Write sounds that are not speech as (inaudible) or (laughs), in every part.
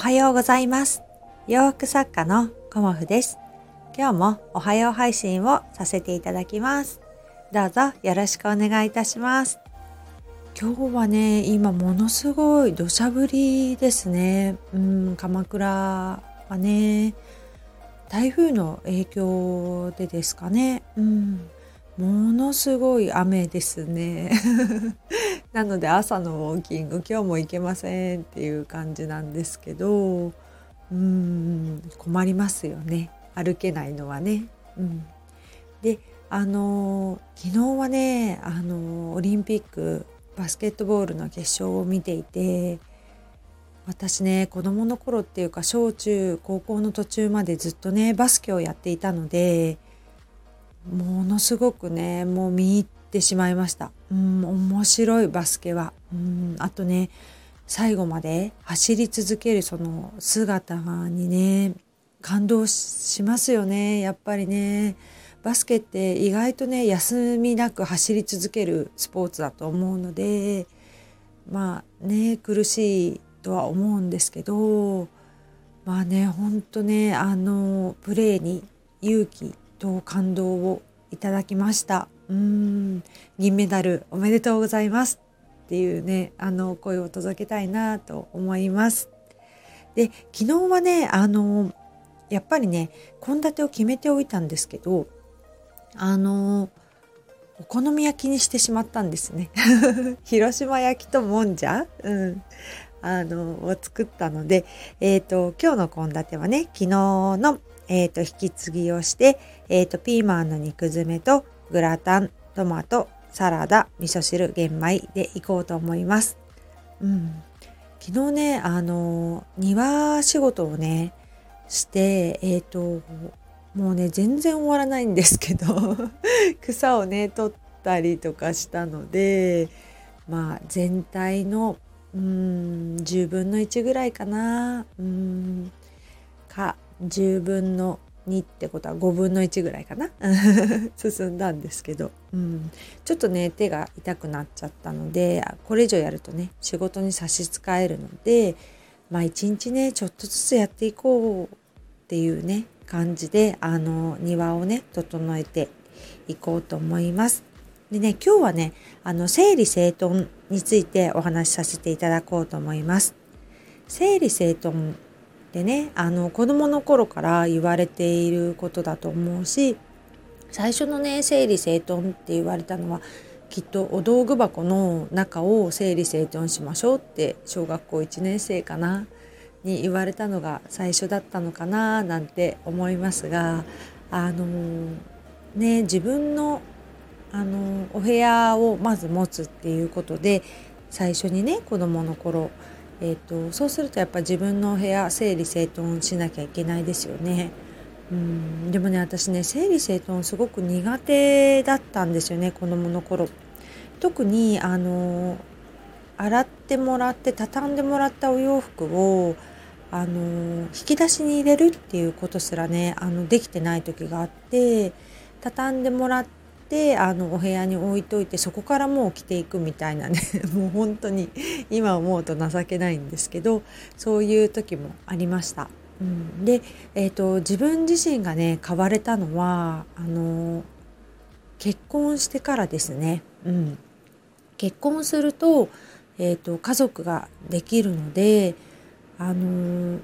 はようございます。洋服作家のコモフです。今日もおはよう配信をさせていただきます。どうぞよろしくお願いいたします。今日はね、今ものすごい土砂降りですね。うん、鎌倉はね、台風の影響でですかね。うん、ものすごい雨ですね。(laughs) なので朝のウォーキング今日も行けませんっていう感じなんですけどうーん困りますよね歩けないのはね。うん、であの昨日はねあのオリンピックバスケットボールの決勝を見ていて私ね子供の頃っていうか小中高校の途中までずっとねバスケをやっていたのでものすごくねもう見入ってしまいました。うん面白いバスケは。うんあとね最後まで走り続けるその姿にね感動しますよねやっぱりね。バスケって意外とね休みなく走り続けるスポーツだと思うのでまあね苦しいとは思うんですけどまあねほんとねあのプレーに勇気と感動をいただきました。うーん銀メダルおめでとうございますっていうねあの声を届けたいなと思います。で昨日はねあのやっぱりね献立を決めておいたんですけどあのお好み焼きにしてしまったんですね。(laughs) 広島焼きともんじゃ、うん、あのを作ったので、えーと、今日の献立はね昨日の、えーと、引き継ぎをして、えーと、ピーマンの肉詰めとグラタントマトサラダ味噌汁玄米でいこうと思います。うん、昨日ねあの庭仕事をねしてえっ、ー、ともうね全然終わらないんですけど (laughs) 草をね取ったりとかしたのでまあ全体のうん10分の1ぐらいかな。うん。か10分の2ってことは5分の1ぐらいかな (laughs) 進んだんですけど、うん、ちょっとね手が痛くなっちゃったのでこれ以上やるとね仕事に差し支えるのでまあ一日ねちょっとずつやっていこうっていうね感じであの庭をね整えていこうと思います。でね今日はねあの整理整頓についてお話しさせていただこうと思います。整理整頓でねあの子供の頃から言われていることだと思うし最初のね整理整頓って言われたのはきっとお道具箱の中を整理整頓しましょうって小学校1年生かなに言われたのが最初だったのかななんて思いますがあのね自分のあのお部屋をまず持つっていうことで最初にね子供の頃えーと、そうするとやっぱ自分の部屋整理整頓しなきゃいけないですよね。うんでもね私ね整理整頓すごく苦手だったんですよね子供の頃。特にあの洗ってもらって畳んでもらったお洋服をあの引き出しに入れるっていうことすらねあのできてない時があって畳んでもらってであのお部屋に置いといてそこからもう着ていくみたいなね (laughs) もう本当に今思うと情けないんですけどそういう時もありました。うん、で、えーと、自分自身がね変われたのはあの結婚してからですね。うん、結婚すると,、えー、と家族ができるのであの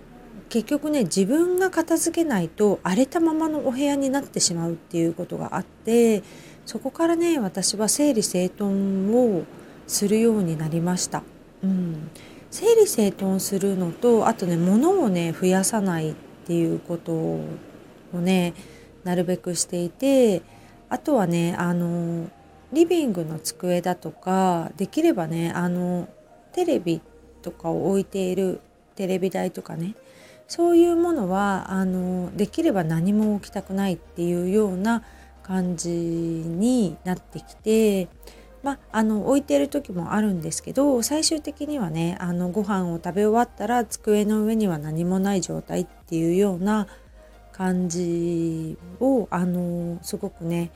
結局ね自分が片付けないと荒れたままのお部屋になってしまうっていうことがあってそこからね私は整理整頓をするようになりました。うん、整理整頓するのとあとね物をね増やさないっていうことをねなるべくしていてあとはねあのリビングの机だとかできればねあのテレビとかを置いているテレビ台とかねそういうものはあのできれば何も置きたくないっていうような感じになってきて、まあ、の置いてる時もあるんですけど最終的にはねあのご飯を食べ終わったら机の上には何もない状態っていうような感じをあのすごくね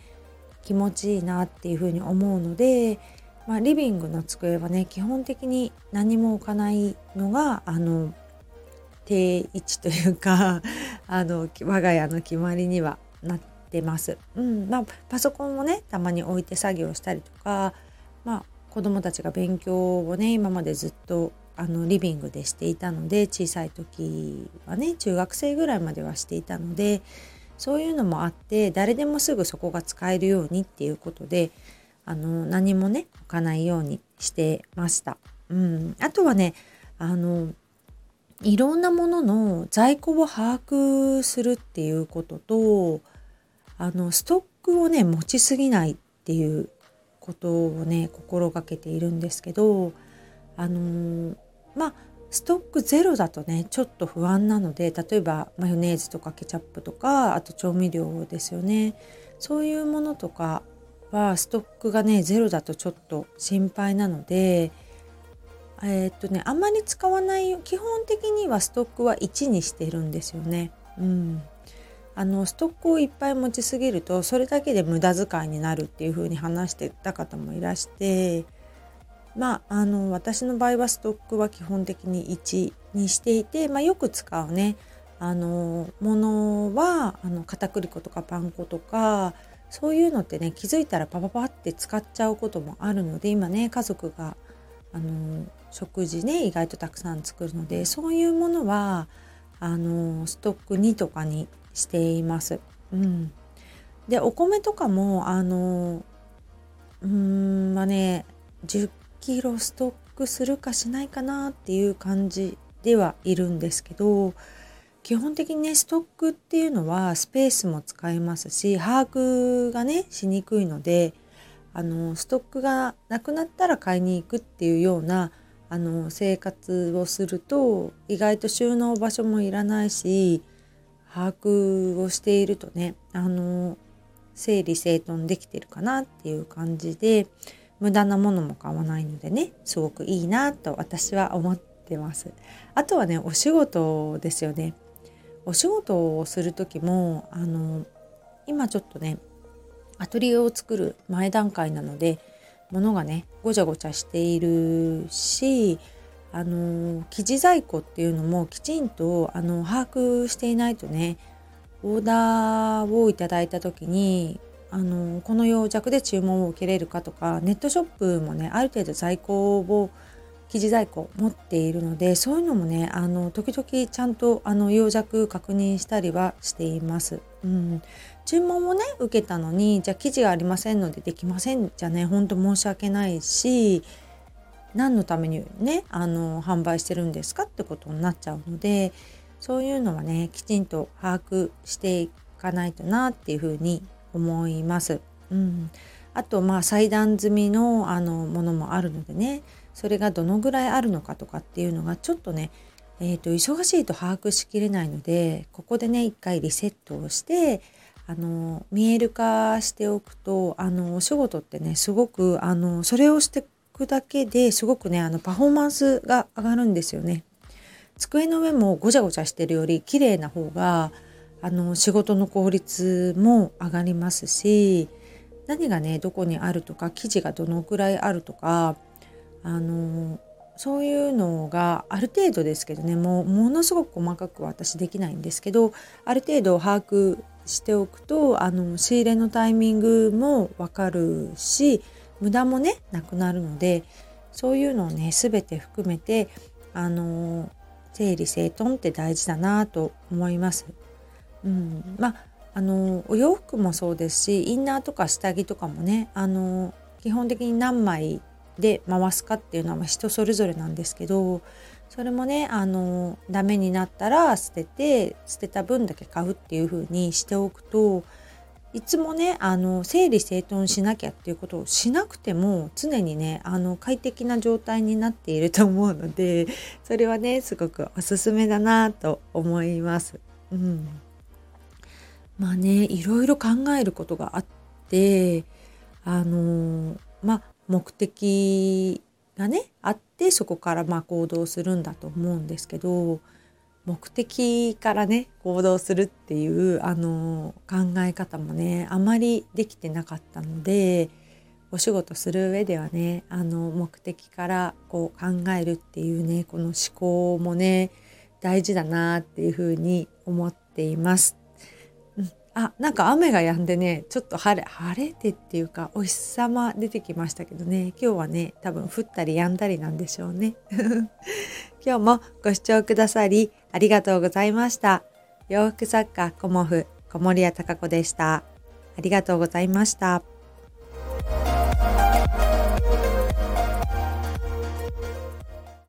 気持ちいいなっていうふうに思うので、まあ、リビングの机はね基本的に何も置かないのがあの定位置というかあの我が家の決まりにはなってってます。うんまあ、パソコンをねたまに置いて作業したりとか、まあ、子どもたちが勉強をね今までずっとあのリビングでしていたので小さい時はね中学生ぐらいまではしていたのでそういうのもあって誰でもすぐそこが使えるようにっていうことであの何もね置かないようにしてました。うん、あとはねあのいろんなものの在庫を把握するっていうこととあのストックをね持ちすぎないっていうことをね心がけているんですけどあのまあストックゼロだとねちょっと不安なので例えばマヨネーズとかケチャップとかあと調味料ですよねそういうものとかはストックがねゼロだとちょっと心配なのでえー、っとねあんまり使わない基本的にはストックは1にしてるんですよね。うん、あのストックをいっぱい持ちすぎるとそれだけで無駄遣いになるっていう風に話してた方もいらしてまああの私の場合はストックは基本的に1にしていて、まあ、よく使うねあのものはあの片栗粉とかパン粉とかそういうのってね気づいたらパパパって使っちゃうこともあるので今ね家族があの食事ね意外とたくさん作るのでそういうものはあのストック2とかにしています。うん、でお米とかもあのうんまあね10キロストックするかしないかなっていう感じではいるんですけど基本的にねストックっていうのはスペースも使えますし把握がねしにくいのであのストックがなくなったら買いに行くっていうようなあの生活をすると意外と収納場所もいらないし把握をしているとねあの整理整頓できてるかなっていう感じで無駄なものも買わないのでねすごくいいなと私は思ってます。あとはねお仕事ですよね。お仕事をする時もあの今ちょっとねアトリエを作る前段階なので物がねごちゃごちゃしているしあの生地在庫っていうのもきちんとあの把握していないとねオーダーをいただいた時にあのこの養着で注文を受けれるかとかネットショップもねある程度在庫を生地在庫持っているのでそういうのもねあの時々ちゃんとあの養着確認したりはしています。うん、注文をね受けたのにじゃあ生地がありませんのでできませんじゃねほんと申し訳ないし何のためにねあの販売してるんですかってことになっちゃうのでそういうのはねきちんと把握していかないとなっていうふうに思います。うん、あとまあ裁断済みのあのものもあるのでねそれがどのぐらいあるのかとかっていうのがちょっとね、えーと、忙しいと把握しきれないのでここでね一回リセットをしてあの見える化しておくとあのお仕事ってねすごくあのそれをしてくだけですごくねあのパフォーマンスが上がるんですよね。机の上もごちゃごちゃしてるより綺麗な方があの仕事の効率も上がりますし何がねどこにあるとか生地がどのくらいあるとかあのそういうのがある程度ですけどねもうものすごく細かく私できないんですけどある程度把握しておくとあの仕入れのタイミングも分かるし無駄もねなくなるのでそういうのをね全て含めてあの整理整頓って大事だなと思います。うん、まああのお洋服もそうですしインナーとか下着とかもねあの基本的に何枚で回すかっていうのは人それぞれなんですけどそれもねあのダメになったら捨てて捨てた分だけ買うっていう風にしておくといつもねあの整理整頓しなきゃっていうことをしなくても常にねあの快適な状態になっていると思うのでそれはねすごくおすすめだなと思います。うん、まあねいろいろ考えることがあってあのまあ目的がねあってそこからま行動するんだと思うんですけど目的からね行動するっていうあの考え方もねあまりできてなかったのでお仕事する上ではねあの目的からこう考えるっていうねこの思考もね大事だなっていうふうに思っています。あ、なんか雨が止んでね、ちょっと晴れ、晴れてっていうか、お日様出てきましたけどね、今日はね、多分降ったり止んだりなんでしょうね。(laughs) 今日もご視聴くださりありがとうございました。洋服作家コモフ小森屋隆子でした。ありがとうございました。